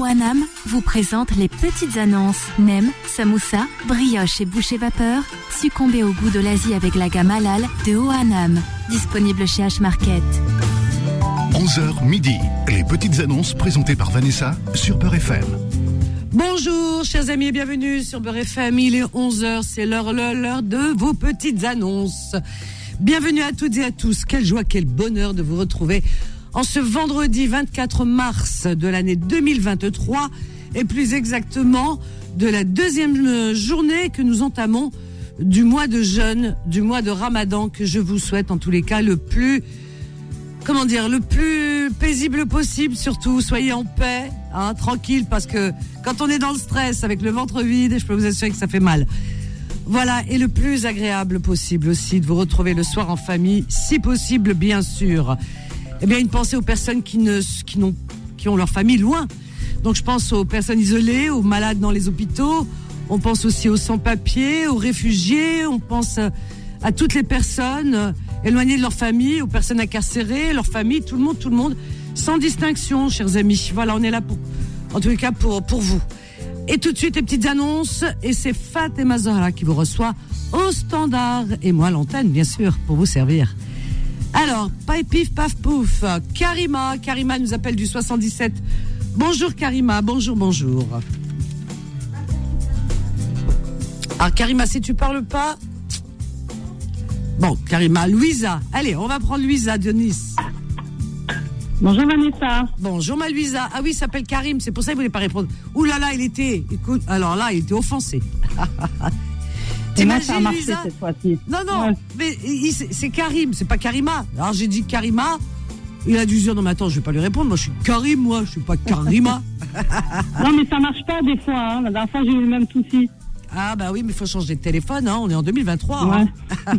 OANAM vous présente les petites annonces. Nem, samoussa, brioche et boucher vapeur. Succombez au goût de l'Asie avec la gamme halal de OANAM. Disponible chez H-Market. 11h midi. Les petites annonces présentées par Vanessa sur Beurre FM. Bonjour, chers amis, et bienvenue sur Beurre FM. Il est 11h, c'est l'heure, l'heure de vos petites annonces. Bienvenue à toutes et à tous. Quelle joie, quel bonheur de vous retrouver en ce vendredi 24 mars de l'année 2023 et plus exactement de la deuxième journée que nous entamons du mois de jeûne, du mois de Ramadan que je vous souhaite en tous les cas le plus comment dire, le plus paisible possible surtout. Soyez en paix, hein, tranquille, parce que quand on est dans le stress avec le ventre vide, je peux vous assurer que ça fait mal. Voilà, et le plus agréable possible aussi de vous retrouver le soir en famille, si possible, bien sûr. Eh bien, une pensée aux personnes qui ne, qui n'ont, qui ont leur famille loin. Donc, je pense aux personnes isolées, aux malades dans les hôpitaux. On pense aussi aux sans-papiers, aux réfugiés. On pense à toutes les personnes éloignées de leur famille, aux personnes incarcérées, leur famille, tout le monde, tout le monde, sans distinction, chers amis. Voilà, on est là pour, en tous les cas, pour, pour vous. Et tout de suite, les petites annonces. Et c'est Fatima Zahra qui vous reçoit au standard. Et moi, l'antenne, bien sûr, pour vous servir. Alors, pif, paf, pouf. Karima, Karima nous appelle du 77. Bonjour Karima, bonjour, bonjour. Alors Karima, si tu parles pas... Bon, Karima, Louisa. Allez, on va prendre Louisa de Nice. Bonjour Vanessa. Bonjour ma Louisa. Ah oui, il s'appelle Karim, c'est pour ça qu'il voulait pas répondre. Ouh là là, il était, écoute, alors là, il était offensé. Et moi, ça a marché cette fois-ci. Non, non, Ouais. mais c'est Karim, c'est pas Karima. Alors j'ai dit Karima, il a dû se dire, non mais attends, je vais pas lui répondre, moi je suis Karim, moi, je suis pas Karima. Non, mais ça marche pas des fois. Hein. La dernière fois, j'ai eu le même souci. ah bah oui, mais il faut changer de téléphone, hein, on est en 2023. Ouais. hein.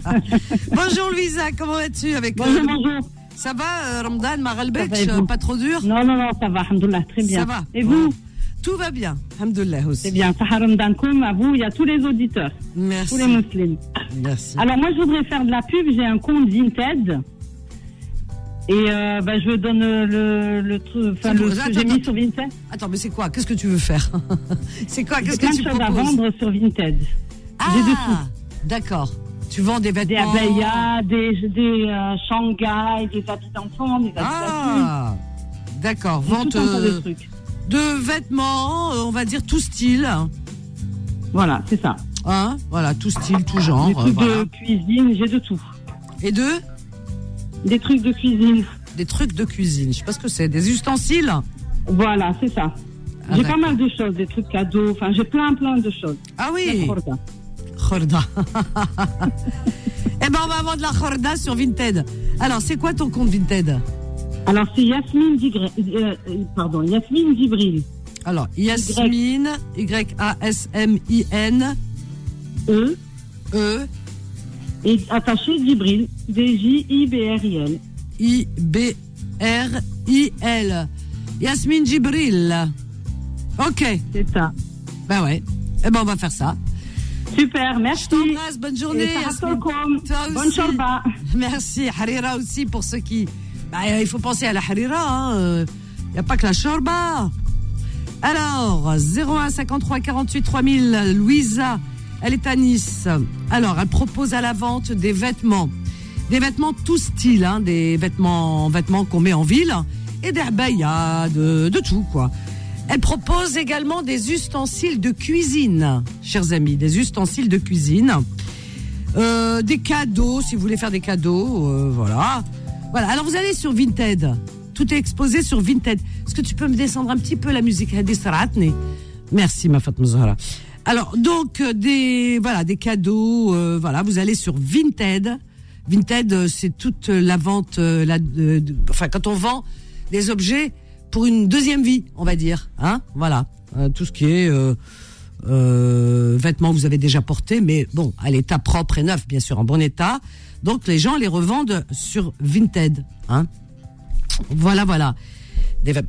bonjour Louisa, comment vas-tu avec Bonjour, euh, bonjour. Ça va, euh, Ramadan, Maralbek, vous pas trop dur? Non, non, non, ça va, alhamdoulilah, très bien. Ça va Et vous? Tout va bien, Alhamdoulilah aussi. C'est bien. Saharam Dankoum, à vous, il y a tous les auditeurs, Merci. tous les musulmans. Merci. Alors, moi, je voudrais faire de la pub. J'ai un compte Vinted. Et euh, bah, je donne le, le truc, enfin, le, que j'ai mis sur Vinted. Attends, mais c'est quoi? Qu'est-ce que tu veux faire? C'est quoi? J'ai Qu'est-ce plein que de tu choses à proposes? vendre sur Vinted. Ah, J'ai de tout. d'accord. Tu vends des Des vêtements abayas, des, des euh, Shanghai, des habits d'enfants, des habits. Ah, d'accord. J'ai Vente tout un tas de euh, trucs. De vêtements, euh, on va dire tout style. Voilà, c'est ça. Hein voilà, tout style, tout genre. Des trucs voilà. de cuisine, j'ai de tout. Et deux, Des trucs de cuisine. des trucs de cuisine. Je sais pas ce que c'est. Des ustensiles? Voilà, c'est ça. Ah, j'ai pas mal de choses, des trucs cadeaux, enfin j'ai plein plein de choses. Ah oui, khorda. eh ben, on va vendre la khorda sur Vinted. Alors, c'est quoi ton compte Vinted? Alors c'est Yasmine Digre- euh, euh, pardon, Yasmine Dibril. Alors, Yasmine, Y-A-S-M-I-N, E E, et attaché Dibril, D-J-I-B-R-I-L. I-B-R-I-L. Yasmine Djibril. Ok, C'est ça. ben ouais. Eh ben, on va faire ça. Super, Je merci. t'embrasse, bonne journée. Toi Bonne aussi. shorba. Merci. Harira aussi pour ceux qui. Bah, euh, il faut penser à la Harira. Il n'y a pas que la Shorba. Alors, 01 53 48 3000, Louisa, elle est à Nice. Alors, elle propose à la vente des vêtements. Des vêtements tout style, hein, des vêtements, vêtements qu'on met en ville et des abayas, de, de tout, quoi. Elle propose également des ustensiles de cuisine, chers amis, des ustensiles de cuisine. Euh, des cadeaux, si vous voulez faire des cadeaux, euh, voilà. Voilà. Alors vous allez sur Vinted. Tout est exposé sur Vinted. Est-ce que tu peux me descendre un petit peu la musique Merci, ma Fatma Zahra. Alors donc euh, des voilà des cadeaux. euh, voilà, vous allez sur Vinted. Vinted, euh, c'est toute la vente. euh, la, de- de- enfin, quand on vend des objets pour une deuxième vie, on va dire. Hein Voilà. Euh, tout ce qui est euh, euh, vêtements que vous avez déjà portés, mais bon, à l'état propre et neuf, bien sûr, en bon état. Donc les gens les revendent sur Vinted. Hein voilà, voilà.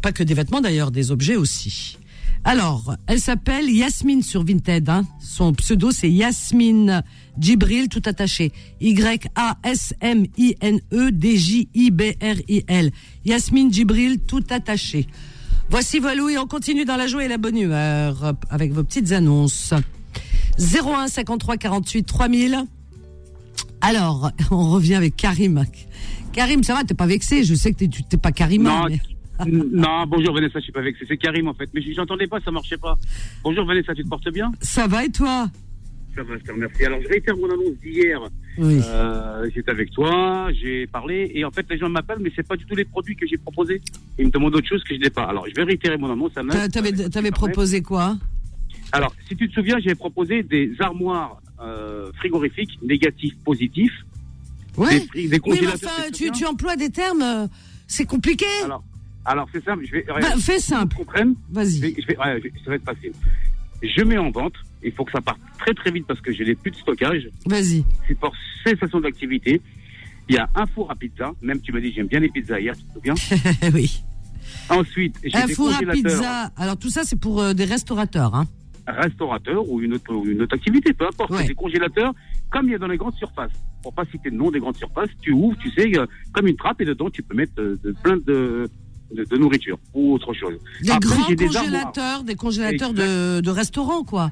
Pas que des vêtements d'ailleurs, des objets aussi. Alors, elle s'appelle Yasmine sur Vinted. Hein. Son pseudo, c'est Yasmine Djibril, tout attaché. Y-A-S-M-I-N-E-D-J-I-B-R-I-L. Yasmine Djibril, tout attaché. Voici Valou et on continue dans la joie et la bonne humeur avec vos petites annonces. 01 53 48 3000. Alors, on revient avec Karim. Karim, ça va, t'es pas vexé Je sais que tu t'es pas Karim. Non, non, bonjour Vanessa, je suis pas vexé. C'est Karim en fait, mais j'entendais pas, ça marchait pas. Bonjour Vanessa, tu te portes bien? Ça va et toi? Ça va, je te remercie. Alors, je réitère mon annonce d'hier. Oui. Euh, J'étais avec toi, j'ai parlé, et en fait, les gens m'appellent, mais c'est pas du tout les produits que j'ai proposés. Ils me demandent autre chose que je n'ai pas. Alors, je vais réitérer mon annonce. T'avais t'avais proposé quoi? Alors, si tu te souviens, j'avais proposé des armoires euh, frigorifiques négatifs, positifs. Ouais. Des, des Oui, mais congélateurs. enfin, tu emploies des termes, euh, c'est compliqué. Alors, alors c'est simple, je vais. Bah, fais simple. Je Vas-y. vais, je vais- ouais, je- ça va être facile. Je mets en vente. Il faut que ça parte très très vite parce que je n'ai plus de stockage. Vas-y. C'est pour cessation d'activité. Il y a un four à pizza. Même tu m'as dit j'aime bien les pizzas hier, tu te souviens oui. Ensuite, j'ai Un des four à pizza. Alors tout ça, c'est pour euh, des restaurateurs. Hein. Restaurateurs ou une autre, une autre activité, peu importe. Ouais. Des congélateurs comme il y a dans les grandes surfaces. Pour pas citer le nom des grandes surfaces, tu ouvres, tu sais, euh, comme une trappe et dedans tu peux mettre euh, de, plein de, de, de nourriture ou autre chose. Des Après, grands des congélateurs, des congélateurs de, de restaurants, quoi.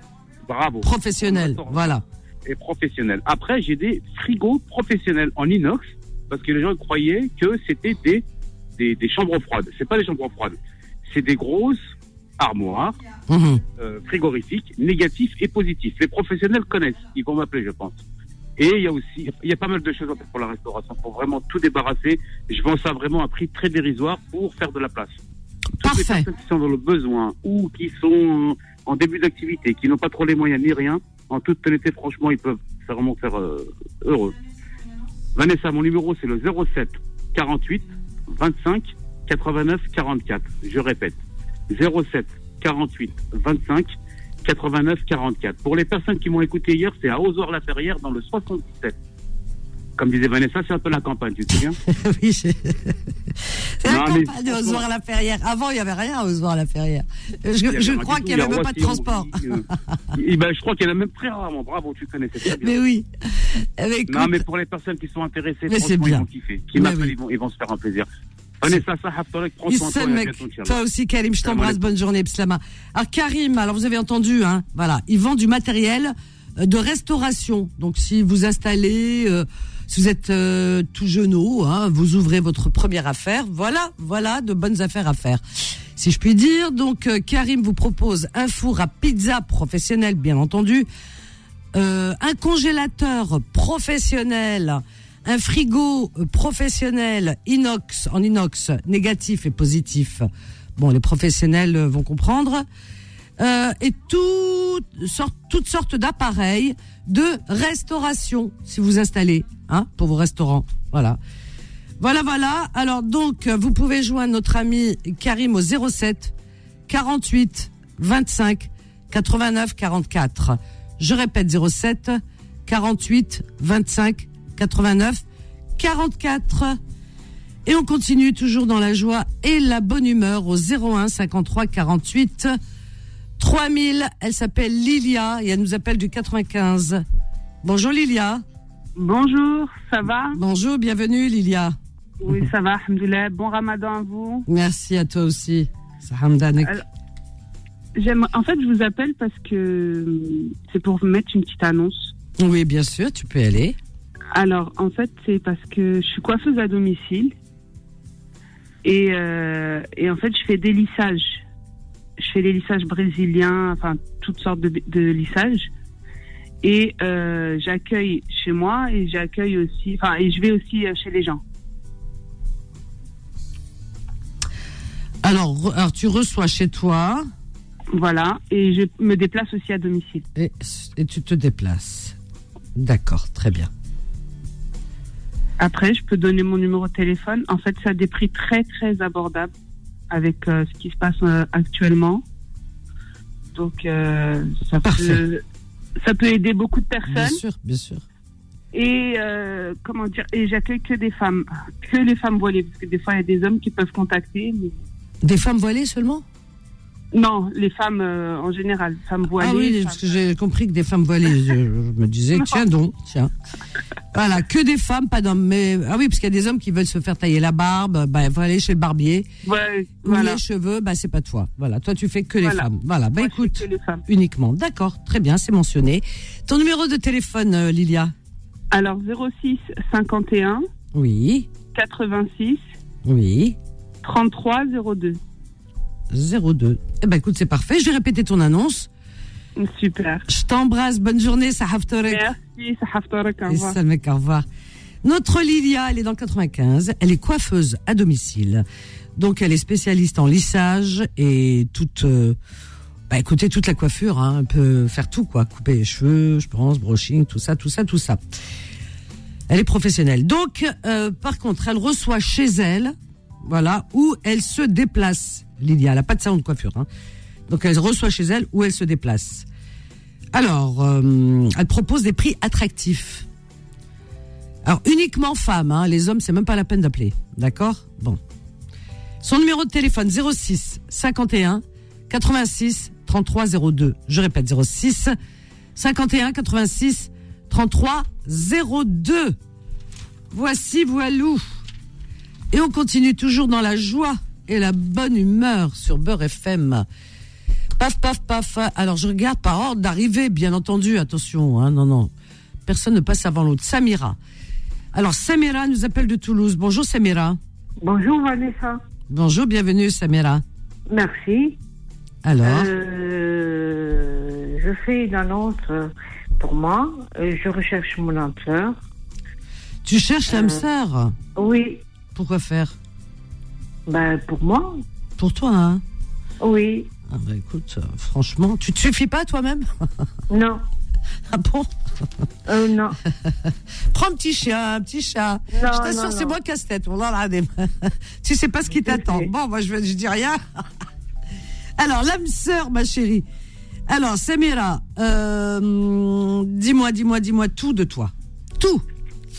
Bravo. Professionnels. Voilà. et professionnels. Après, j'ai des frigos professionnels en inox parce que les gens croyaient que c'était des, des, des chambres froides. C'est pas des chambres froides. C'est des grosses armoires Mhm. euh, frigorifiques, négatifs et positifs. Les professionnels connaissent. Ils vont m'appeler, je pense. Et il y a aussi, il y a pas mal de choses pour la restauration, pour vraiment tout débarrasser. Je vends ça vraiment à prix très dérisoire pour faire de la place. Toutes les Parfait. personnes qui sont dans le besoin ou qui sont en début d'activité, qui n'ont pas trop les moyens ni rien, en toute honnêteté, franchement, ils peuvent vraiment faire euh, heureux. Vanessa, mon numéro c'est le 07 48 25 89 44. Je répète, 07 48 25 89 44. Pour les personnes qui m'ont écouté hier, c'est à Ozoir-la-Ferrière dans le 77. Comme disait Vanessa, c'est un peu la campagne, tu te souviens oui, c'est la mais campagne de franchement- Ozoir la Ferrière. Avant, il n'y avait rien à Ozoir la Ferrière. Je, crois qu'il n'y avait même pas de transport. Euh, ben, je crois qu'il y en a même très rarement. Bravo, tu connais très bien. Mais oui. Eh ben, écoute, Non, mais pour les personnes qui sont intéressées, Mais c'est franchement, bien. ils vont kiffer. Qui Mais m'appellent, oui. ils, vont, ils vont se faire un plaisir. Toi aussi, Karim, je t'embrasse. Bonne journée, Pslama. Alors, Karim, alors vous avez entendu, hein, voilà, il vend du matériel euh, de restauration. Donc, si vous installez, euh, si vous êtes euh, tout jeuneau, hein, vous ouvrez votre première affaire. Voilà, voilà, de bonnes affaires à faire. Si je puis dire, donc euh, Karim vous propose un four à pizza professionnel, bien entendu, euh, un congélateur professionnel, un frigo euh, professionnel inox en inox négatif et positif. Bon, les professionnels euh, vont comprendre. Euh, et tout, toutes sortes d'appareils de restauration si vous installez hein, pour vos restaurants. Voilà. Voilà, voilà. Alors donc, euh, vous pouvez joindre notre ami Karim au 07 48 25 89 44. Je répète 07 48 25 89 44. Et on continue toujours dans la joie et la bonne humeur au 01 53 48 3000. Elle s'appelle Lilia et elle nous appelle du 95. Bonjour Lilia. Bonjour, ça va? Bonjour, bienvenue Lilia. Oui, ça va, alhamdoulilah. Bon ramadan à vous. Merci à toi aussi. Alors- J'aime, en fait, je vous appelle parce que euh, c'est pour mettre une petite annonce. Oui, bien sûr, tu peux y aller. Alors, en fait, c'est parce que je suis coiffeuse à domicile. Et, euh, et en fait, je fais des lissages. Je fais des lissages brésiliens, enfin, toutes sortes de, de lissages. Et euh, j'accueille chez moi et j'accueille aussi, enfin, et je vais aussi euh, chez les gens. Alors, tu reçois chez toi Voilà. Et je me déplace aussi à domicile. et, et tu te déplaces. D'accord, très bien. Après, je peux donner mon numéro de téléphone. En fait, c'est à des prix très, très abordables avec euh, ce qui se passe euh, actuellement. Donc, euh, ça, peut, ça peut aider beaucoup de Bien personnes. sûr, bien sûr. Et comment dire Et j'accueille que des femmes, que les femmes voilées, parce que des fois, il y a des hommes qui peuvent contacter. Mais... Des femmes voilées seulement? Non, les femmes euh, en général, femmes voilées. Ah oui, femmes- parce que j'ai compris que des femmes voilées. Je, je me disais, tiens donc, tiens. Voilà, que des femmes, pas d'hommes. Mais ah oui, parce qu'il y a des hommes qui veulent se faire tailler la barbe, bah, il faut aller chez le barbier. Ouais, Ou voilà. les cheveux, bah c'est pas toi. Voilà, toi tu fais que les Voilà. femmes. Voilà, bah Moi, écoute, que les femmes. uniquement. D'accord, très bien, c'est mentionné. Ton numéro de téléphone, euh, Lilia Alors 06 51 Oui, 86 oui, 33 02. 02. Eh ben écoute, c'est parfait. Je vais répéter ton annonce. Super. Je t'embrasse, bonne journée, Sahaf Torek. Merci, ça haftarek, au revoir. au revoir. Notre Lilia, elle est dans le 95. Elle est coiffeuse à domicile. Donc, elle est spécialiste en lissage et toute, euh, bah, écoutez, toute la coiffure, hein. Elle peut faire tout, quoi. Couper les cheveux, je pense, brushing, tout ça, tout ça, tout ça. Elle est professionnelle. Donc, euh, par contre, elle reçoit chez elle, voilà, où elle se déplace. Lilia, elle n'a pas de salon de coiffure, hein. Donc, elle reçoit chez elle où elle se déplace. Alors, euh, elle propose des prix attractifs. Alors, uniquement femmes, hein, les hommes, c'est même pas la peine d'appeler. D'accord? Bon. Son numéro de téléphone 06 51 86 33 02. Je répète 06 51 86 33 02. Voici Voilou. Et on continue toujours dans la joie et la bonne humeur sur Beurre FM. Paf, paf, paf. Alors, je regarde par ordre d'arrivée, bien entendu. Attention, hein, non, non. Personne ne passe avant l'autre. Samira. Alors, Samira nous appelle de Toulouse. Bonjour, Samira. Bonjour Vanessa. Bonjour, bienvenue, Samira. Merci. Alors, Euh, je fais une annonce euh, pour moi. Euh, Je recherche mon âme sœur. tu cherches l'âme sœur? Oui, Pourquoi faire? Ben pour moi. Pour toi, hein Oui. ah bah écoute, euh, franchement, tu te suffis pas toi-même Non. Ah bon Euh, non. Prends un petit chien, un petit chat. Non, je t'assure, c'est moi casse-tête. Oh tu sais pas ce qui t'attend. Bon, moi, je, je dis rien. Alors, l'âme sœur, ma chérie. Alors, Samira, euh, dis-moi, dis-moi, dis-moi tout de toi. Tout.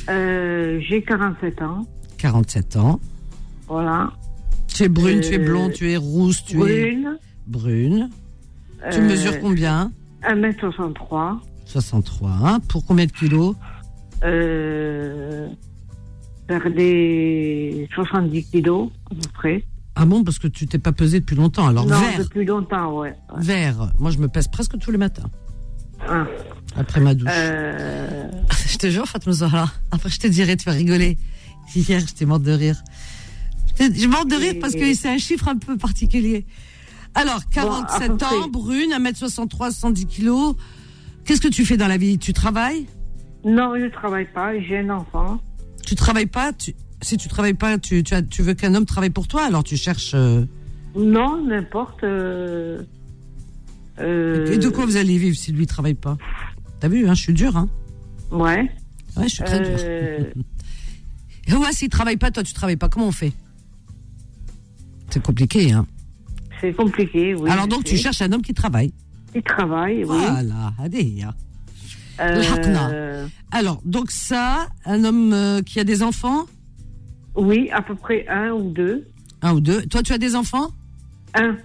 Euh, J'ai 47 ans. 47 ans. Voilà. Tu es brune, tu es Euh, blonde, tu es rousse, tu es Brune. brune. Tu Euh, mesures combien? 1m63. 63. hein. Pour combien de kilos? Euh, vers les 70 kilos, à peu près. Ah bon, parce que tu t'es pas pesé depuis longtemps. Alors, non, vert. depuis longtemps, ouais. ouais. Vert. Moi, je me pèse presque tous les matins. Ah. Après ma douche. Euh, Je te jure, Fatma Zahra. Après, je te dirai, tu vas rigoler. Hier, j'étais morte de rire. Je morte de rire parce que c'est un chiffre un peu particulier. Alors, 47 Bon, à peu ans, brune, 1m63, 110 kilos. Qu'est-ce que tu fais dans la vie? Tu travailles? Non, je travaille pas. J'ai un enfant. Tu travailles pas? Tu, Si tu travailles pas, tu, tu, as- tu veux qu'un homme travaille pour toi, alors tu cherches. euh, Non, n'importe. euh, euh, Et de quoi vous allez vivre si lui travaille pas? T'as vu, hein, je suis dur, hein Ouais. Ouais, je suis très dur. Euh, Et ouais, s'il travaille pas, toi, tu travailles pas. Comment on fait? C'est compliqué, hein c'est compliqué, oui. Alors donc, tu cherches un homme qui travaille. Il travaille, oui. Voilà, allez. hein. Euh, Alors, donc ça, un homme euh, qui a des enfants oui, à peu près un ou deux. Un ou deux. Toi, tu as des enfants Un.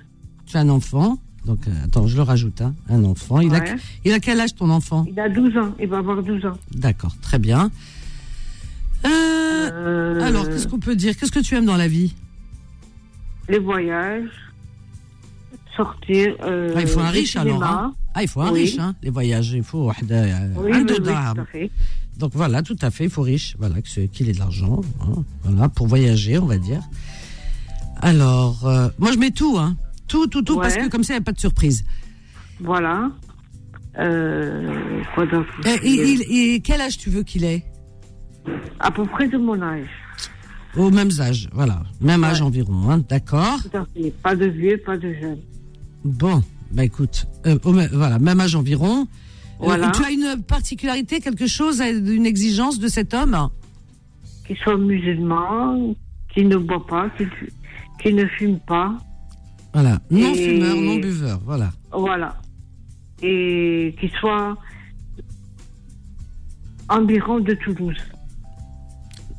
Tu as un enfant. Donc, euh, attends, je le rajoute. Hein, un enfant. Il, a, il a quel âge ton enfant Il a 12 ans. Il va avoir 12 ans. D'accord, très bien. Euh, alors, qu'est-ce qu'on peut dire? Qu'est-ce que tu aimes dans la vie? Les voyages, sortir. euh, Ah, Il faut un riche alors. hein ah, il faut un Oui. riche, hein, les voyages. Il faut. euh, Oui, un oui, de oui. Donc voilà, tout à fait, il faut riche, voilà, qu'il ait de l'argent, hein, voilà, pour voyager, on va dire. Alors, euh, moi je mets tout, hein, tout, tout, tout, parce que comme ça, il n'y a pas de surprise. Voilà. Euh, quoi d'autre? Et, il- et quel âge tu veux qu'il ait? À peu près de mon âge. Au même âge, voilà, même âge Ouais. environ, hein, d'accord. Pas de vieux, pas de jeune. Bon, bah écoute, euh, au même- voilà, même âge environ. Euh, Voilà. tu as une particularité, quelque chose, euh, une exigence de cet homme? Qui soit musulman, qui ne boit pas, qui, qui ne fume pas. Voilà, non Et- fumeur, non buveur, voilà. Voilà. Et qui soit environ de Toulouse.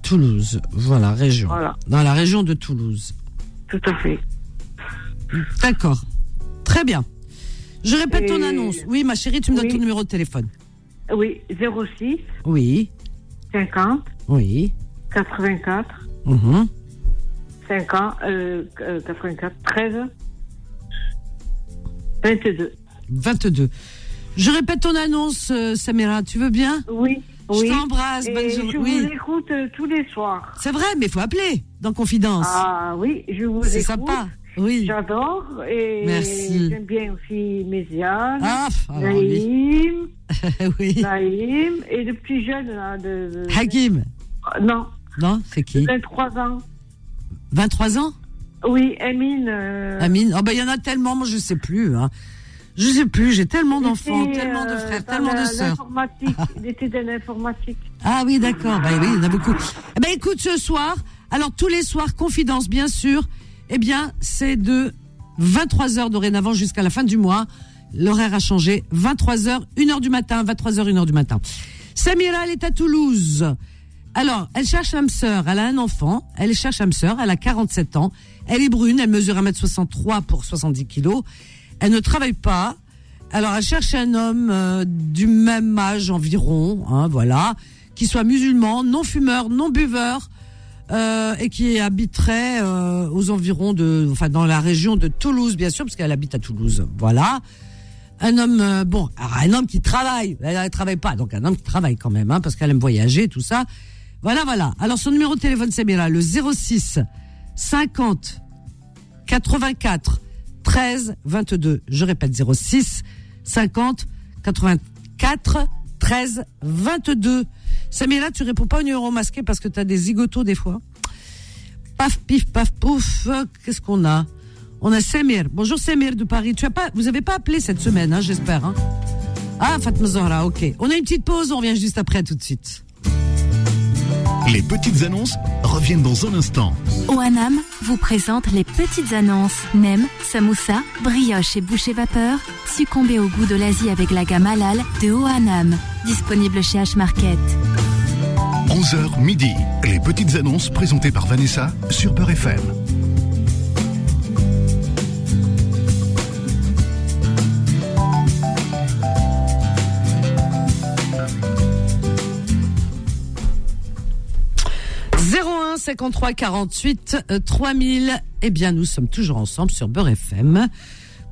Toulouse, voilà, région. Voilà. Dans la région de Toulouse. Tout à fait. D'accord. Très bien. Je répète ton Et- annonce. Oui, ma chérie, tu me donnes Oui. ton numéro de téléphone. Oui, 06 Oui, 50 Oui. 84 Mhm. 5 ans, euh, euh, 84 13 22. 22. Je répète ton annonce, euh, Samira, tu veux bien? Oui, Je t'embrasse, bonne journée. je Oui. vous écoute euh, tous les soirs. C'est vrai, mais il faut appeler dans Confidence. Ah oui, je vous C'est écoute. sympa. Oui. J'adore et Merci. j'aime bien aussi Méziane, Ah. Naïm, oui. Naïm et le plus jeune là, de, de- Hakim. non, Non, c'est qui 23 ans. 23 ans? Oui, Amine. euh, Amine Oh, ben, il y en a tellement, moi, je sais plus. Hein. Je sais plus, j'ai tellement d'enfants, tellement de euh, frères, tellement de sœurs. l'informatique. Il était dans l'informatique. Ah oui, d'accord. Bah oui, il y en a beaucoup. Eh ben, écoute, ce soir, alors tous les soirs, confidence, bien sûr, eh bien, c'est de 23h dorénavant jusqu'à la fin du mois. L'horaire a changé. 23h, 1h du matin, 23h, 1h du matin. Samira, elle est à Toulouse. Alors, elle cherche l'âme sœur. Elle a un enfant. Elle cherche l'âme sœur. Elle a 47 ans. Elle est brune. Elle mesure 1m63 pour 70 kilos. Elle ne travaille pas. Alors, elle cherche un homme euh, du même âge environ, hein, voilà, qui soit musulman, non fumeur, non buveur, euh, et qui habiterait euh, aux environs de, enfin, dans la région de Toulouse, bien sûr, parce qu'elle habite à Toulouse. Voilà. Un homme, euh, bon, alors, un homme qui travaille. Elle, elle travaille pas, donc un homme qui travaille quand même, hein, parce qu'elle aime voyager, tout ça. Voilà, voilà. Alors, son numéro de téléphone, c'est bien là, le 06 50 84 13 22. Je répète 06 50 84 13 22. Samira, tu réponds pas au numéro masqué parce que tu as des zigotos des fois. Paf, pif, paf, pouf. Qu'est-ce qu'on a? On a Samir. Bonjour Samir de Paris. Vous avez pas appelé cette semaine, hein, j'espère. Hein? Ah, Fatma Zahra, ok. On a une petite pause, on revient juste après, tout de suite. Les petites annonces reviennent dans un instant. OANAM vous présente les petites annonces. Nem, samoussa, brioche et boucher vapeur. Succombez au goût de l'Asie avec la gamme halal de OANAM. Disponible chez H-Market. 11h midi. Les petites annonces présentées par Vanessa sur Peur FM. « 53 48 euh, 3000. Eh bien, nous sommes toujours ensemble sur Beurre FM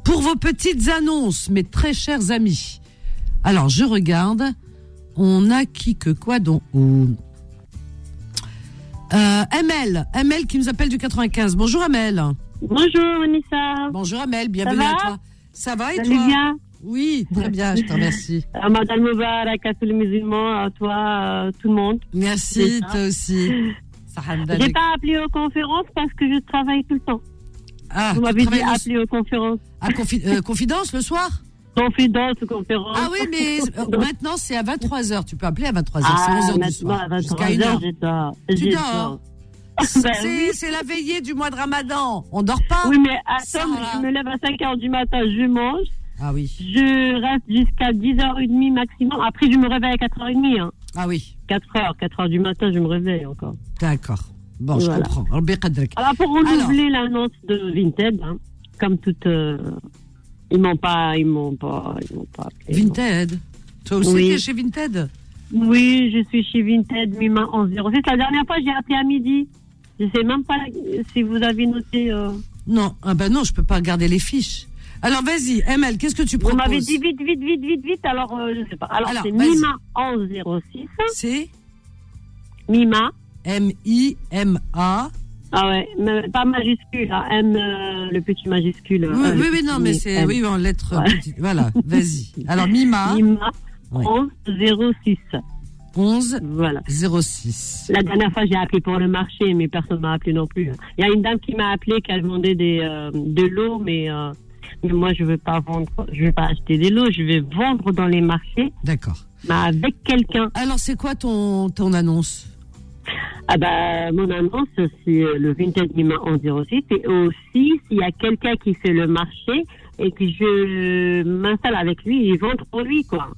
pour vos petites annonces, mes très chers amis. Alors, je regarde. On a qui que quoi donc euh, ML, ML qui nous appelle du 95. Bonjour Amel. Bonjour Anissa. Bonjour Amel, bienvenue à toi. Ça va et Ça toi va bien Oui, très bien, je te remercie. Euh, Madame Moubarak, à tous les musulmans, à toi, euh, tout le monde. Merci, toi aussi. J'ai pas appelé aux conférences parce que je travaille tout le temps. Ah, Vous m'avez dit appeler aux conférences. à confi- euh, confidence le soir? Confidence, conférence. Ah oui, mais euh, maintenant c'est à 23h. Tu peux appeler à 23h. Ah, c'est 11h du soir. à 23 Jusqu'à 1h. heures, je dors. Tu dors Ben C'est oui. la veillée du mois de Ramadan. On dort pas Oui, mais attends, je me lève à 5 heures du matin, je mange. Ah oui. Je reste jusqu'à 10h30 maximum. Après, je me réveille à 4h30. Hein. Ah oui. 4h, 4h du matin, je me réveille encore. D'accord. Bon, je comprends. Alors, pour renouveler l'annonce de Vinted, hein, comme toute, euh, ils m'ont pas, ils m'ont pas, ils m'ont pas. appelé, non. Vinted. Toi aussi, Oui. t'es chez Vinted? Oui, je suis chez Vinted, Mima 1106. La dernière fois, j'ai appelé à midi. Je sais même pas si vous avez noté. euh, Non. Ah ben non, je peux pas regarder les fiches. Alors vas-y, ML, qu'est-ce que tu Vous proposes m'avez dit vite, vite, vite, vite, vite. Alors euh, je sais pas. Alors, Alors, c'est. Mima 1106. C'est Mima. M-I-M-A. Ah ouais, mais pas majuscule, hein, M, euh, le petit majuscule. Oui, euh, oui, non, mais c'est, oui, en lettres Ouais. petites. Voilà, vas-y. Alors, Mima, Mima Ouais. 1106. 11 Voilà. 06. La dernière fois, j'ai appelé pour le marché, mais personne m'a appelé non plus. Il y a une dame qui m'a appelé, qui a demandé des, euh, de l'eau, mais, euh, mais moi, je veux pas vendre, je veux pas acheter des lots, je vais vendre dans les marchés, D'accord. mais avec quelqu'un. Alors, c'est quoi ton, ton annonce? Ah bah, mon annonce, c'est euh, le Vintage Lima 1106, et aussi, s'il y a quelqu'un qui fait le marché, et que je m'installe avec lui et vendre pour lui, quoi.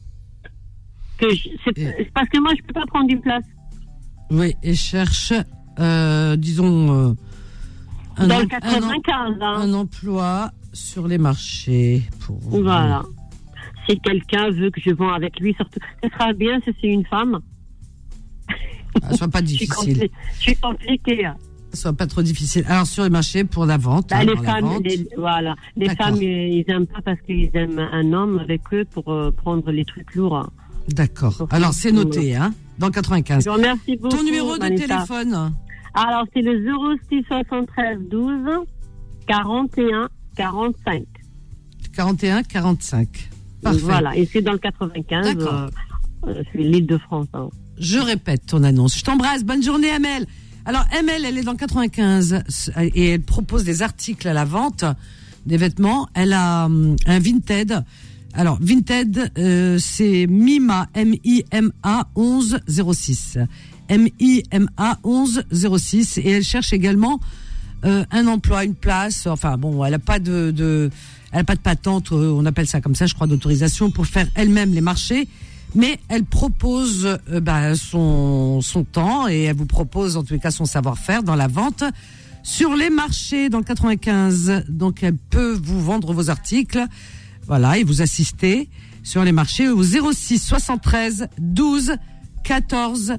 Que je- parce que moi, je peux pas prendre une place. Oui, et cherche, euh, disons, euh, un, Dans le un em- 95, hein. un emploi sur les marchés pour. Voilà. Si quelqu'un veut que je vende avec lui, surtout, ce sera bien si c'est une femme. Ah, soit pas difficile. je suis compliquée. Soit pas trop difficile. Alors, sur les marchés, pour la vente. Bah, hein, les femmes, vente. les- voilà. Les femmes, ils ils aiment pas parce qu'ils aiment un homme avec eux pour euh, prendre les trucs lourds. D'accord. Alors, c'est noté, hein, dans 95. Je vous remercie beaucoup. Ton numéro de téléphone? Alors, c'est le 06 73 12 41 45. 41 45. Parfait. Voilà, et c'est dans le 95. D'accord. euh, euh, c'est l'île de France. hein. Je répète ton annonce. Je t'embrasse. Bonne journée, Amel. Alors, Amel, elle est dans 95 et elle propose des articles à la vente, des vêtements. Elle a hum, un Vinted. Alors, Vinted, euh, c'est Mima, M-I-M-A 1106. M-I-M-A 1106. Et elle cherche également euh, un emploi, une place. Enfin, bon, elle a pas de, de elle a pas de patente, euh, on appelle ça comme ça, je crois, d'autorisation pour faire elle-même les marchés. Mais elle propose euh, bah, son, son temps et elle vous propose en tous les cas son savoir-faire dans la vente sur les marchés dans le 95. Donc elle peut vous vendre vos articles, voilà, et vous assister sur les marchés au 06 73 12 14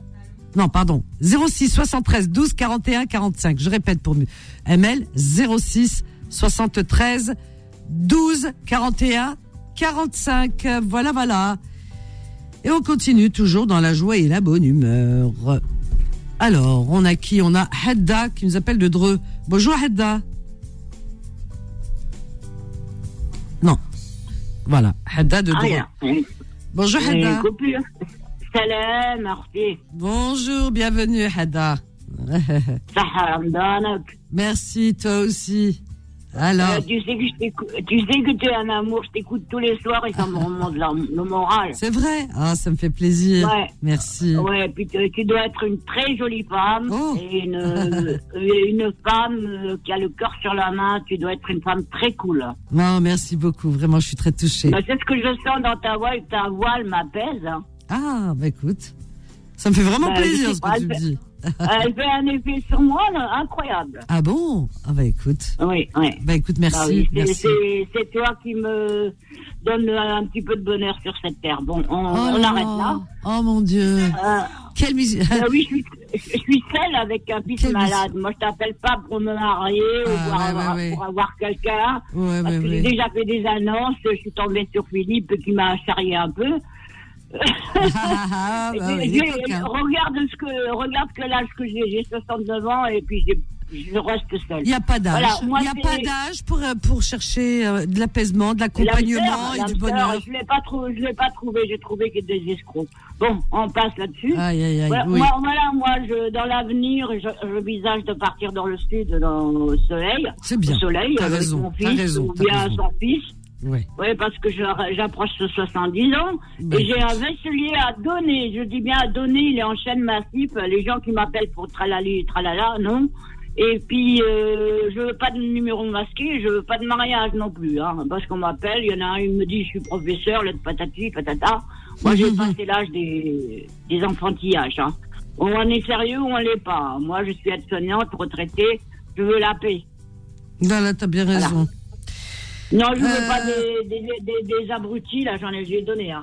non, pardon. 06 73 12 41 45. Je répète pour ML 06 73 12 41 45. Voilà, voilà. Et on continue toujours dans la joie et la bonne humeur. Alors, on a qui? On a Hedda qui nous appelle de Dreux. Bonjour Hedda. Non. Voilà, Hedda de Dreux. Bonjour Hedda. coupure. Salam, أختي. Bonjour, bienvenue Hedda. صحة رمضانك. Merci, toi aussi. Alors, Euh, tu sais que je t'écoute- tu sais que tu es un amour, je t'écoute tous les soirs et ça me remonte la- le moral. c'est vrai Ah, ça me fait plaisir. Ouais. Merci. Ouais, puis tu, tu dois être une très jolie femme Oh. et une, euh, une femme euh, qui a le cœur sur la main. Tu dois être une femme très cool. Non, merci beaucoup. Vraiment, je suis très touchée. Bah, c'est ce que je sens dans ta voix et ta voix, elle m'apaise. hein. Ah, bah écoute, ça me fait vraiment Bah, plaisir ce que tu me dis. Elle fait un effet sur moi là, incroyable. Ah bon? Ah bah écoute. Oui, oui. Bah écoute, merci. Ah oui, c'est- toi qui me donne un petit peu de bonheur sur cette terre. Bon, on, Oh on arrête là. Oh mon Dieu. Euh, Quelle musique. euh, oui, je suis, je suis seule avec un fils Quelle malade. Moi, je t'appelle pas pour me marier ou Ah, pour, ouais, avoir, ouais, ouais. pour avoir quelqu'un. Parce que j'ai déjà fait des annonces. Je suis tombée sur Philippe qui m'a charrié un peu. Ah, bah regarde ce que regarde que l'âge que j'ai. J'ai 69 ans et puis je reste seule. Il n'y a pas d'âge. Voilà, Il n'y a pas d'âge pour, euh, pour chercher euh, de l'apaisement, de l'accompagnement et du bonheur. Je l'ai pas trouvé, je l'ai pas trouvé, j'ai trouvé a des escrocs. Bon, on passe là-dessus. Aïe, aïe, aïe, Voilà, oui. moi, voilà, moi, je, dans l'avenir, je, je visage de partir dans le sud, dans le soleil. C'est bien. Au soleil, avec raison, mon fils, raison, ou bien raison. son fils. Oui. Oui, parce que j'approche de 70 ans. Ben. Et j'ai un vaisselier à donner. Je dis bien à donner, il est en chaîne massif. Les gens qui m'appellent pour tralali, tralala, non. Et puis, euh, je veux pas de numéro masqué, je veux pas de mariage non plus, hein, parce qu'on m'appelle, il y en a un, il me dit, je suis professeur, lettre patati, patata. Moi, j'ai passé l'âge des, des enfantillages, hein. On est sérieux ou on l'est pas? Moi, je suis aide-soignante, retraitée, je veux la paix. Là, là, t'as bien raison. Non, je veux Euh. pas des, des, des, des abrutis, là, j'en ai, j'ai donné, hein.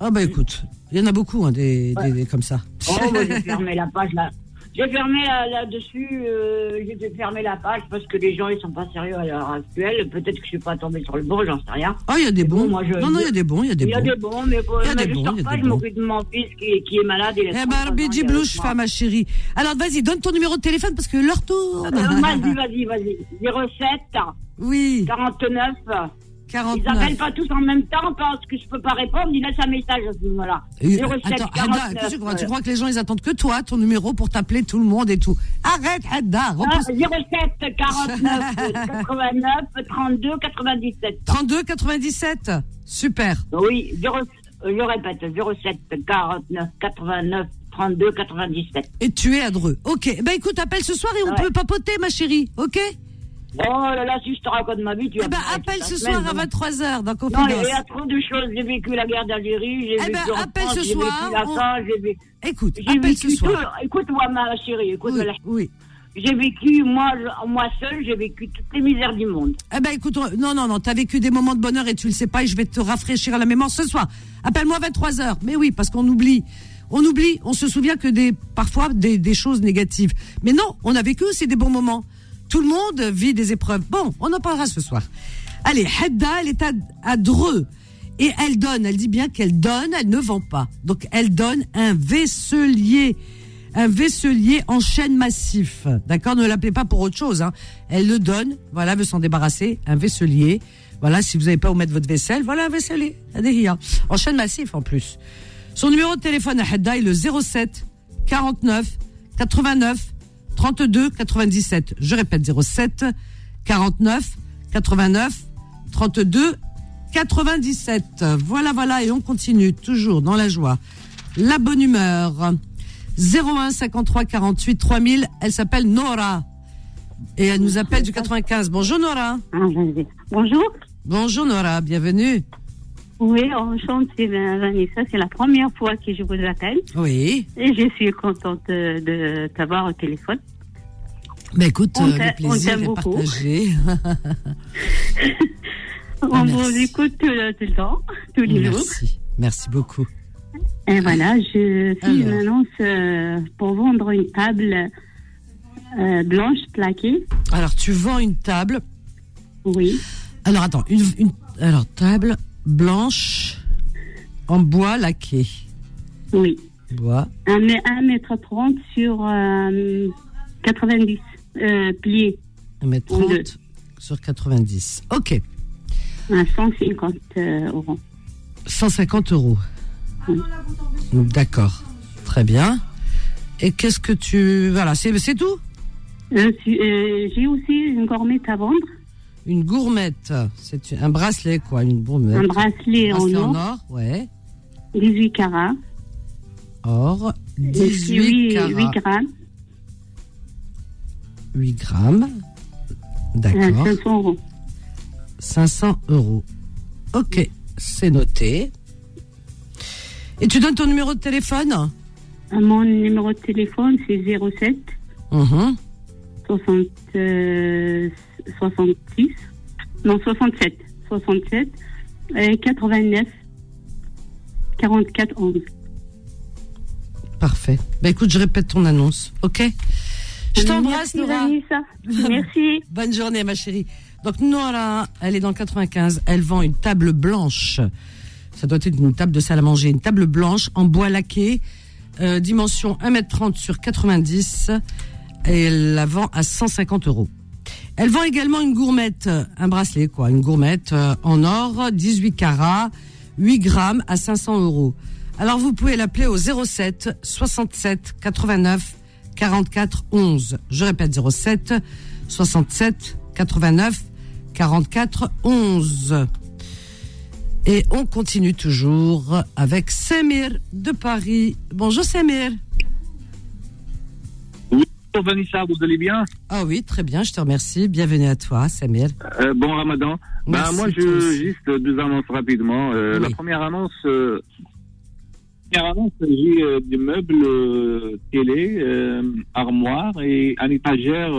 Ah bah écoute, il y en a beaucoup hein, des, comme ça. Oh, j'ai fermé la page là. J'ai fermé euh, là-dessus, euh, j'ai fermer la page parce que les gens ils sont pas sérieux à l'heure actuelle. Peut-être que je suis pas tombée sur le bon, j'en sais rien. Ah, il y a des bons. moi, je- Non, non, il y a des bons, il y a des Il y a bons. des bons, mais, faut- Il y a mais des je bons, sors pas, je bons. m'occupe de mon fils qui, qui est malade. Il est Eh ben, Bidji Blouche, femme ma chérie. Alors, vas-y, donne ton numéro de téléphone parce que l'heure tourne. Euh, vas-y, vas-y, vas-y. 07 Oui. 49. 49. Ils appellent pas tous en même temps parce que je peux pas répondre. Ils laissent un message à ce moment-là. Euh, 07 Attends, 49. Hadda, qu'est-ce que tu crois Tu crois que les gens, ils attendent que toi, ton numéro, pour t'appeler tout le monde et tout Arrête, Hadda, Ah, repose. 07 49 89 32 97. 32 97 Super. Oui, 0, euh, je répète, 07 49 89 32 97. Et tu es à Dreux. Ok. Ben écoute, appelle ce soir et on Ouais. peut papoter, ma chérie. Ok? Oh là là, si je te raconte ma vie, tu vas Eh ben, appelle ce soir semaine, à bon. 23h dans Non, Confidence. il y a trop de choses. J'ai vécu la guerre d'Algérie, j'ai Eh vécu ben, en appelle France, ce soir, vécu la on- faim, j'ai vécu... Écoute, J'ai appelle vécu ce soir. Écoute-moi, ma chérie, écoute Oui. J'ai vécu, moi, moi seule, j'ai vécu toutes les misères du monde. Eh ben écoute, on- non, non, non, t'as vécu des moments de bonheur et tu le sais pas et je vais te rafraîchir la mémoire ce soir. Appelle-moi à 23h. Mais oui, parce qu'on oublie. On oublie, on se souvient que des parfois des, des choses négatives. Mais non, on a vécu aussi des bons moments. Tout le monde vit des épreuves. Bon, on en parlera ce soir. Allez, Hedda, elle est à, Dreux. Et elle donne, elle dit bien qu'elle donne, elle ne vend pas. Donc elle donne un vaisselier, un vaisselier en chaîne massif. D'accord Ne l'appelez pas pour autre chose. Hein. Elle le donne, voilà, veut s'en débarrasser, un vaisselier. Voilà, si vous n'avez pas où mettre votre vaisselle, voilà un vaisselier. Adéhia. En chaîne massif en plus. Son numéro de téléphone à Hedda est le 07 49 89 32 97. Je répète 07 49 89 32 97. Voilà, voilà, et on continue toujours dans la joie, la bonne humeur. 01 53 48 3000. Elle s'appelle Nora et elle nous appelle du 95. Bonjour Nora. Bonjour. Bonjour Nora, bienvenue. Oui, enchantée Vanessa. C'est la première fois que je vous appelle. Oui. Et je suis contente de, de t'avoir au téléphone. Mais écoute, On euh, le plaisir est beaucoup. partagé. On vous merci. écoute tout, le- tout le temps, tous les jours. Merci. Merci beaucoup. Et voilà, je fais une annonce euh, pour vendre une table euh, blanche plaquée. Alors, tu vends une table. Oui. Alors, attends, une, une alors, table blanche en bois laqué. Oui. Bois. 1 mètre 30 sur euh, 90 euh, pliés. 1m30 sur 90. Ok. À 150 euh, euros. 150 euros. D'accord. Très bien. Et qu'est-ce que tu... Voilà, c'est c'est tout? Euh, euh, J'ai aussi une gourmette à vendre. Une gourmette. C'est un bracelet, quoi. Une gourmette. Un bracelet en Bracelet or. or, ouais. 18 carats. Or. Et 18 huit- carats. 8 grammes. 8 grammes. D'accord. 500 euros. 500 euros. Ok, c'est noté. Et tu donnes ton numéro de téléphone? Euh, Mon numéro de téléphone, c'est 07 Mhm. 60, euh, 66. Non, 67. 67. euh, 89. 44 11. Parfait. Bah écoute, je répète ton annonce, ok? Je t'embrasse, Nora. Merci. Bonne journée, ma chérie. Donc Nora, elle est dans le 95. Elle vend une table blanche. Ça doit être une table de salle à manger. Une table blanche en bois laqué, euh, dimension 1m30 sur 90. Et elle la vend à 150 euros. Elle vend également une gourmette, un bracelet quoi, une gourmette euh, en or, 18 carats, 8 grammes à 500 euros. Alors vous pouvez l'appeler au 07 67 89 44 11. Je répète 07 67 89 44 11. Et on continue toujours avec Samir de Paris. Bonjour Samir. Bonjour Vanessa, vous allez bien? Ah oui, très bien, je te remercie. Bienvenue à toi, Samir. Euh, Bon Ramadan. Merci, moi, je juste deux annonces rapidement. Euh, Oui. La première annonce, euh, première annonce, j'ai euh, des meubles euh, télé, euh, armoires et un étagère.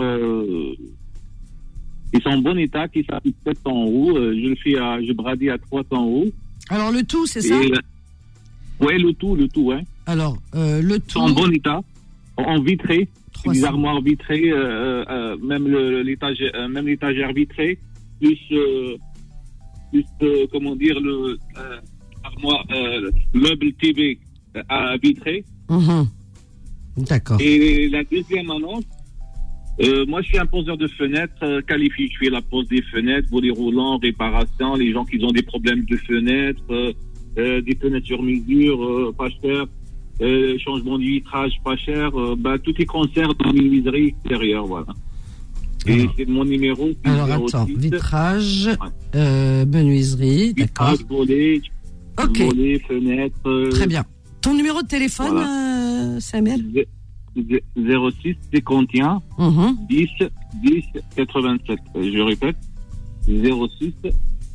Ils sont en bon état, qui s'appuient 700 euros. Je le fais à, je bradis à 300 euros. Alors le tout, c'est ça? Ouais, le tout, le tout, ouais. Alors euh, le Ils tout. sont en bon état, en- vitré. 300. Des armoires vitrées, euh, euh, même l'étagère, même l'étagère vitrée, plus, plus comment dire le armoire, meuble TV à vitré. Mhm. D'accord. Et la deuxième annonce, euh, moi je suis un poseur de fenêtres euh, qualifié. Je fais la pose des fenêtres, volets roulants, réparation, les gens qui ont des problèmes de fenêtres, euh, euh, des fenêtres sur mesure, euh, pas cher, euh, changement de vitrage pas cher, euh, bah, tout est concert dans les menuiseries extérieures, voilà. Et c'est mon numéro. Alors 06, attends, vitrage, euh, menuiserie, d'accord. vitrage, volets, Ok. volets, fenêtres. euh, Très bien. Ton numéro de téléphone, voilà. euh, Samuel 06 51 mmh. 10 10 87. Je répète, 06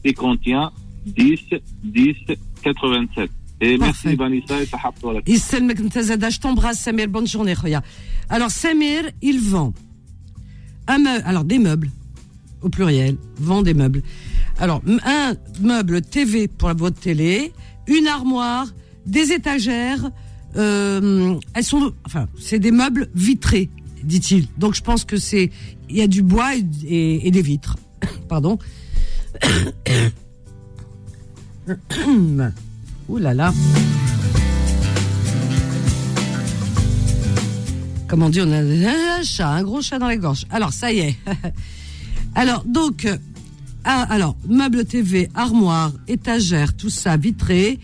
51 10 10 87. Et merci Vanessa et Tahab Je t'embrasse Samir, bonne journée Khoya. Alors Samir, il vend alors des meubles, au pluriel, vend des meubles. Alors un meuble TV pour la boîte télé, une armoire, des étagères euh, elles sont, enfin, c'est des meubles vitrés, dit-il. Donc je pense que c'est, il y a du bois et, des vitres. Pardon. Ouh là là. Comme on dit, on a un chat, un gros chat dans la gorge. Alors, ça y est. alors, donc, euh, ah, alors, meubles TV, armoire, étagère, tout ça, vitré.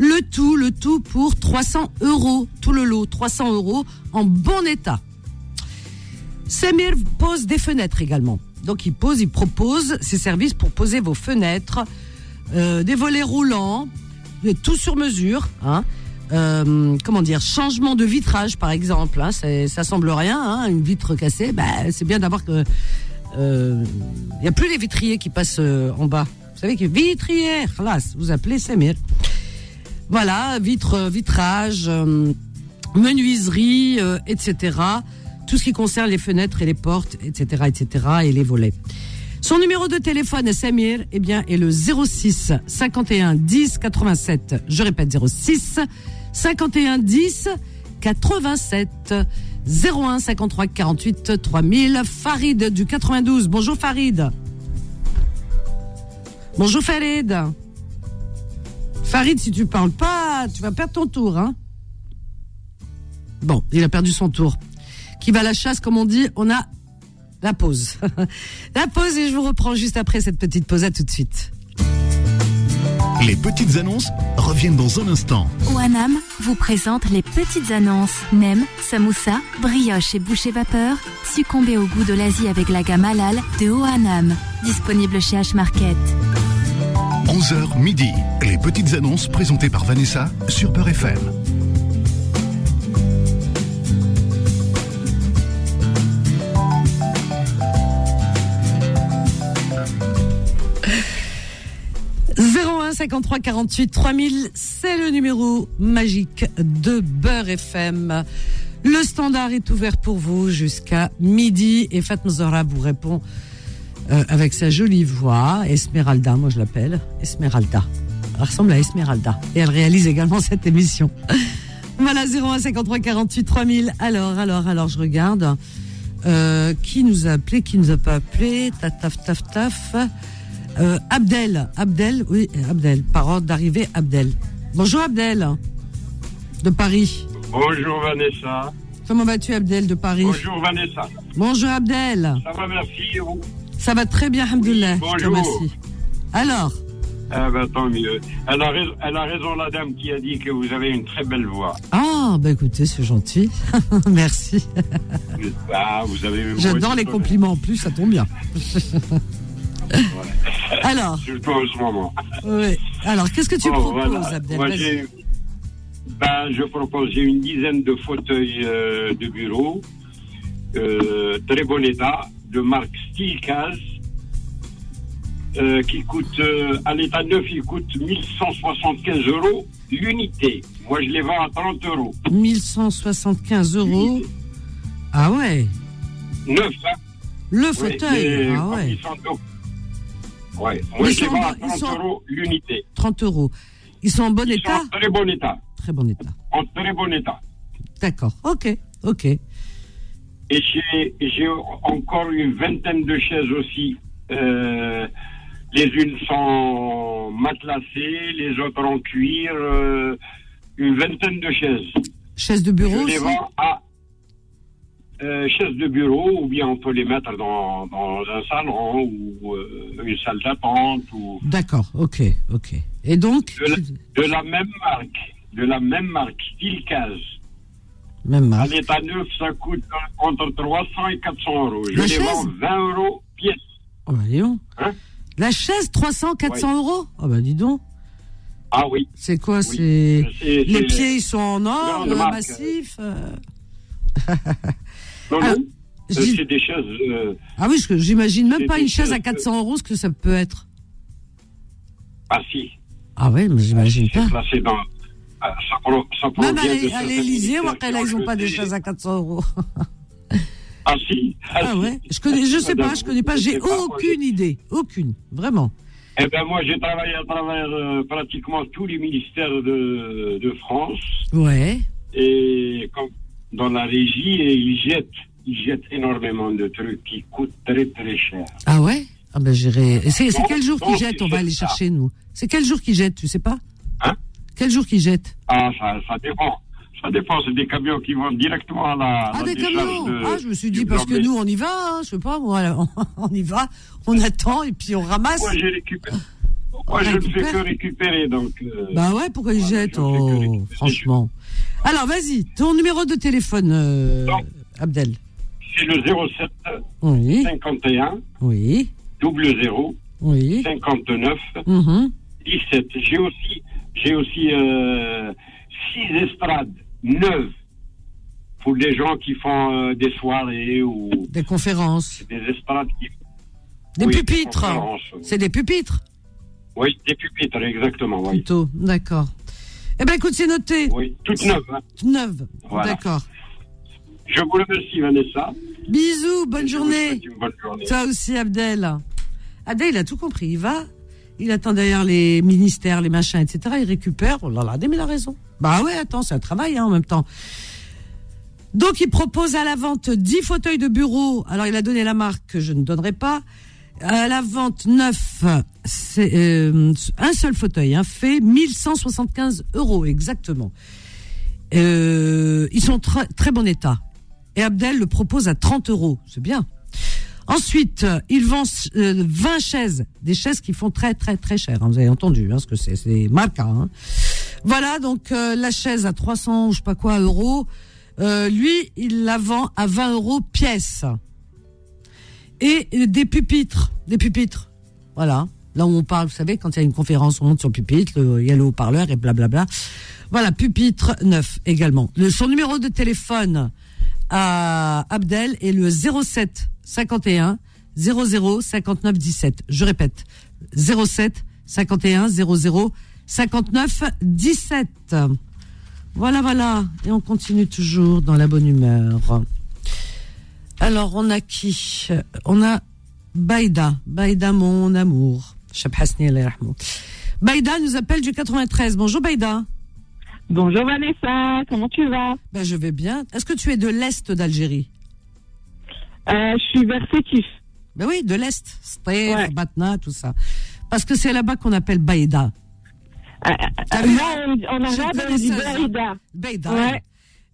Le tout, le tout pour 300 euros. Tout le lot, 300 euros en bon état. Samir pose des fenêtres également. Donc, il pose, il propose ses services pour poser vos fenêtres, euh, des volets roulants, tout sur mesure, hein. Euh, comment dire, changement de vitrage par exemple, hein, ça semble rien, hein, une vitre cassée, bah, c'est bien d'avoir que il n'y a plus les vitriers qui passent euh, en bas. Vous savez que vitrier, là, vous appelez Samir. Voilà, vitre, vitrage, euh, menuiserie, euh, etc. Tout ce qui concerne les fenêtres et les portes, etc., etc., et les volets. Son numéro de téléphone Samir, eh bien, est le 06 51 10 87. Je répète 06 51 10 87 01 53 48 3000. Farid du 92. Bonjour Farid. Bonjour Farid. Farid, si tu parles pas, tu vas perdre ton tour, hein. Bon, il a perdu son tour. Qui va à la chasse, comme on dit, on a la pause. la pause et je vous reprends juste après cette petite pause. À tout de suite. Les petites annonces reviennent dans un instant. OANAM vous présente les petites annonces. Nem, samoussa, brioche et boucher vapeur. Succombez au goût de l'Asie avec la gamme halal de OANAM. Disponible chez H-Market. 11h midi. Les petites annonces présentées par Vanessa sur Peur FM. 01 53 48 3000, c'est le numéro magique de Beurre FM. Le standard est ouvert pour vous jusqu'à midi et Fatma Zahra vous répond euh, avec sa jolie voix, Esmeralda, moi je l'appelle Esmeralda. Elle ressemble à Esmeralda et elle réalise également cette émission. voilà 01 53 48 3000. Alors, alors, alors je regarde. Euh, qui nous a appelé, qui nous a pas appelé, taf, taf, taf, taf. Euh, Abdel, Abdel, oui, Abdel, par ordre d'arrivée, Abdel. Bonjour Abdel, de Paris. Bonjour Vanessa. Comment vas-tu Abdel de Paris? Bonjour Vanessa. Bonjour Abdel. Ça va, merci. Ça va très bien, Alhamdoulilah. je te bonjour. remercie. Alors, Ah ben, tant mieux. Elle a, raison, elle a raison, la dame qui a dit que vous avez une très belle voix. ah, bah écoutez, c'est gentil. Merci. Ah, vous avez J'adore les compliments en plus, ça tombe bien. Alors, Surtout en ce moment. oui. Alors, qu'est-ce que tu Bon, proposes, voilà. Abdel? Moi, ben, je propose, j'ai une dizaine de fauteuils euh, de bureau, euh, très bon état, de marque Steelcase, euh, qui coûte, euh, à l'état neuf, il coûte 1175 euros l'unité. Moi, je les vends à 30 euros. 1175 euros. Ah ouais, Neuf, hein le fauteuil. ah ouais, ils sont donc- Ouais. Moi, ils je les vends en à bon- ils 30 sont- euros l'unité. 30 euros. Ils sont en bon Ils état sont en très bon état. Très bon état. En très bon état. D'accord. Ok, ok. Et j'ai encore une vingtaine de chaises aussi. Euh, les unes sont matelassées, les autres en cuir. euh, une vingtaine de chaises. Chaise de bureau Je les vends à euh, chaises de bureau ou bien on peut les mettre dans, dans un salon ou euh, une salle d'attente ou D'accord, ok, ok. Et donc, de la, de la même marque, de la même marque, Steelcase. Même À marque. l'état neuf, ça coûte entre 300 et 400 euros. Je La les chaise vends 20 euros pièce. Oh bah dis donc. Hein? La chaise, 300, 400 euros? Oh bah dis donc. Ah oui. C'est quoi C'est C'est- Les pieds, ils sont en or, Grande euh, massifs euh. Non, Ah, non. Euh, dis- c'est des chaises. euh, Ah oui, j'imagine même C'est pas une chaise à chaises, 400 euros ce que ça peut être. Ah si. Ah ouais, mais j'imagine pas. C'est placé dans. Ah, Même à qui ils ont pas des chaises à 400 euros. Ah si. Ah ouais Je connais, je sais pas, je connais pas, j'ai aucune idée. Aucune, vraiment. Eh ben moi, j'ai travaillé à travers euh, pratiquement tous les ministères de, de France. Ouais. et comme dans la régie et ils jettent, ils jettent énormément de trucs qui coûtent très très cher. Ah ouais? Ah ben j'irai. C'est quel jour qu'ils ils jettent? On va aller ça. chercher nous. C'est quel jour qu'ils jettent Tu sais pas? Hein Quel jour qu'ils jettent Ah, ça, ça dépend. Ça dépend, c'est des camions qui vont directement à la, Ah la des camions de- Ah je me suis dit parce que nous on y va. hein, je sais pas moi. on, on y va, on attend et puis on ramasse. Moi, j'ai récupéré. Moi, je ne fais que récupérer, donc. euh, Bah ouais, pourquoi ils jettent oh, Franchement. Alors vas-y, ton numéro de téléphone, euh, Abdel. C'est le 07 Oui. 51 Oui. 00 Oui. 59 Mhm. 17. J'ai aussi, j'ai aussi euh, six estrades neuves pour des gens qui font euh, des soirées ou Des conférences. des estrades qui. Des Oui, pupitres. C'est des pupitres? Oui, des pupitres, exactement. Oui, plutôt. D'accord. Eh ben écoute, c'est noté. oui toutes neuves. hein. Neuve. Voilà. D'accord. Je vous remercie, Vanessa. Bisous, bonne journée. Une bonne journée. Toi aussi, Abdel. Abdel, il a tout compris. Il va, il attend derrière les ministères, les machins, etc. Il récupère. Oh là là, mais il raison. Bah ouais, attends, c'est un travail hein, en même temps. Donc, il propose à la vente 10 fauteuils de bureau. Alors, il a donné la marque que je ne donnerai pas. À la vente, 9, c'est euh, un seul fauteuil, hein, fait 1175 euros exactement. Euh, ils sont très très bon état. Et Abdel le propose à 30 euros. C'est bien. Ensuite, euh, il vend euh, 20 chaises, des chaises qui font très très très cher. hein. vous avez entendu hein, ce que c'est, c'est marques. Hein. Voilà donc euh, la chaise à 300 ou je sais pas quoi euros. Euh, lui, il la vend à 20 euros pièce. Et euh, des pupitres, des pupitres. Voilà. Là où on parle, vous savez, quand il y a une conférence, on monte sur pupitre, il y a le haut-parleur et blablabla. Voilà, pupitre neuf également. Le, son numéro de téléphone à Abdel est le 07 51 00 59 17. Je répète, 07 51 00 59 17. Voilà, voilà. Et on continue toujours dans la bonne humeur. Alors, on a qui? On a Baïda. Baïda, mon amour. Baïda nous appelle du 93. Bonjour Baïda. Bonjour Vanessa, comment tu vas? Ben, Je vais bien. Est-ce que tu es de l'Est d'Algérie? Euh, Je suis vers Sétif. Ben oui, de l'Est. Stef, Batna, tout ça. Parce que c'est là-bas qu'on appelle Baïda. T'as vu moi, en- arabe, on dit. Baïda. Baïda. Ouais.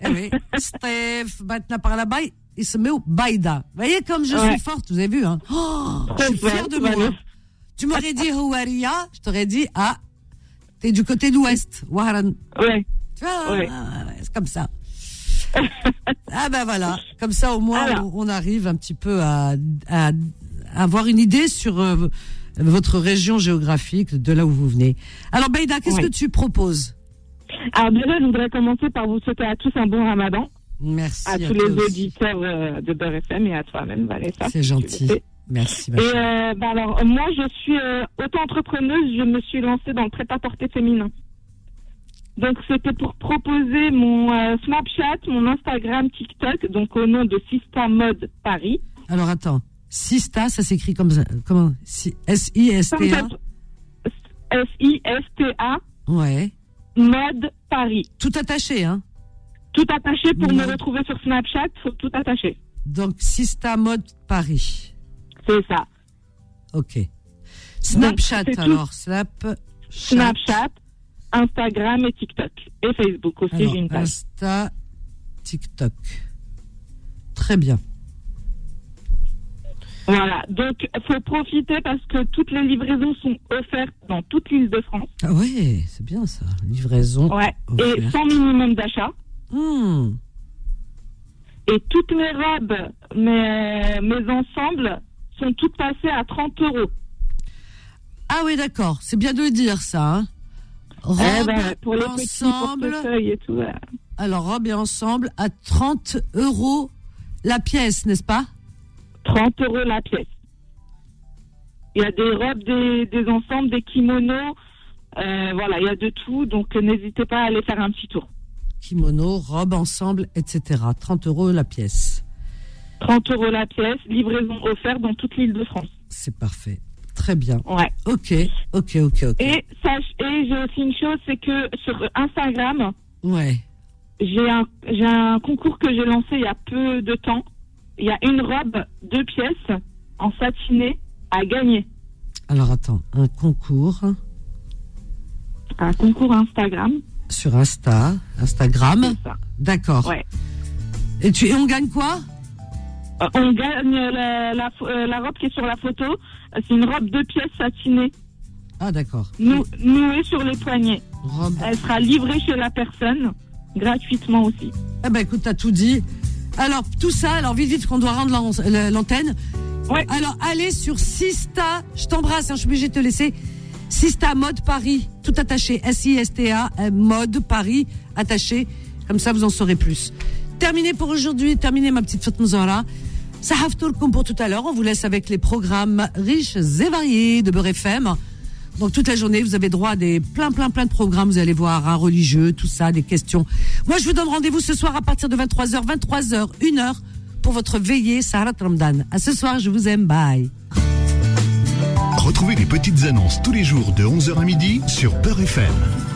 Eh oui. Stef, Batna par là-bas, il se met au Baïda. Vous voyez comme je Ouais. suis forte, vous avez vu, hein oh, Je suis fière de moi. Tu m'aurais dit Houaria, je t'aurais dit, ah, t'es du côté de l'Ouest. Waharan. Ouais. Tu vois, Ouais. ah, c'est comme ça. Ah ben voilà, comme ça au moins Alors. on, on arrive un petit peu à, à- à avoir une idée sur euh, votre région géographique, de là où vous venez. Alors Baïda, qu'est-ce que tu proposes? Alors déjà, je voudrais commencer par vous souhaiter à tous un bon ramadan. Merci. À à tous les aussi. auditeurs euh, de Beurre FM et à toi-même, Vanessa. C'est gentil. Merci. Et euh, bah alors, moi, je suis auto-entrepreneuse. Je me suis lancée dans le prêt-à-porter féminin. Donc, c'était pour proposer mon euh, Snapchat, mon Instagram, TikTok, donc au nom de Sista Mode Paris. Alors attends, Sista, ça s'écrit comme ça, comment? Si- S-I-S-T-A? S-I-S-T-A, Ouais. Mode Paris. Tout attaché, hein? Tout attaché pour me Ouais. retrouver sur Snapchat, tout attaché. Donc Sista Mode Paris. C'est ça. Ok. Snapchat alors, Snap. Snapchat, Instagram et TikTok. Et Facebook aussi, j'ai une page. Insta, TikTok. Très bien. Voilà, donc faut profiter parce que toutes les livraisons sont offertes dans toute l'île de France. Ah ouais, c'est bien ça. Livraison. Ouais, et sans minimum d'achat. Hmm. Et toutes mes robes, mes, mes ensembles sont toutes passées à 30 euros. Ah oui, d'accord. C'est bien de le dire ça. Hein. Robe, Eh ben, pour les petits ensemble. portefeuilles et tout. ouais. Alors, robe et ensemble à 30 euros la pièce, n'est-ce pas? 30 euros la pièce. Il y a des robes, des, des ensembles, des kimonos. euh, voilà, il y a de tout. Donc n'hésitez pas à aller faire un petit tour. Kimono, robe ensemble, etc. 30 euros la pièce. 30 euros la pièce, livraison offerte dans toute l'île de France. C'est parfait. Très bien. Ouais. Ok, ok, ok, ok. Et, sache, et j'ai aussi une chose, c'est que sur Instagram, Ouais. j'ai un, j'ai un concours que j'ai lancé il y a peu de temps. Il y a une robe, deux pièces, en satiné, à gagner. Alors attends, un concours Un concours Instagram. sur Insta, Instagram. Ça. D'accord. Ouais. Et, tu, et on gagne quoi? On gagne la, la, pho- euh, la robe qui est sur la photo. Euh, C'est une robe deux pièces satinée, Ah d'accord. nou- nouée sur les poignets. Robe. Elle sera livrée chez la personne, gratuitement aussi. Eh ben écoute, t'as tout dit. Alors tout ça, alors vite vite qu'on doit rendre l'antenne. Ouais. Alors allez sur Sista, je t'embrasse, hein, je suis obligée de te laisser. Sista Mode Paris, tout attaché, S-I-S-T-A, euh, Mode Paris, attaché. Comme ça, vous en saurez plus. Terminé pour aujourd'hui, terminé ma petite fête Mouzara. Sahaf Tourkoum pour tout à l'heure. On vous laisse avec les programmes riches et variés de Beurre FM. Donc toute la journée, vous avez droit à des plein, plein, plein de programmes. Vous allez voir, un religieux, tout ça, des questions. Moi, je vous donne rendez-vous ce soir à partir de 23h, 23h, 1h pour votre veillée Saharat Ramadan. À ce soir, je vous aime. Bye. Retrouvez les petites annonces tous les jours de 11h à midi sur Beurre FM.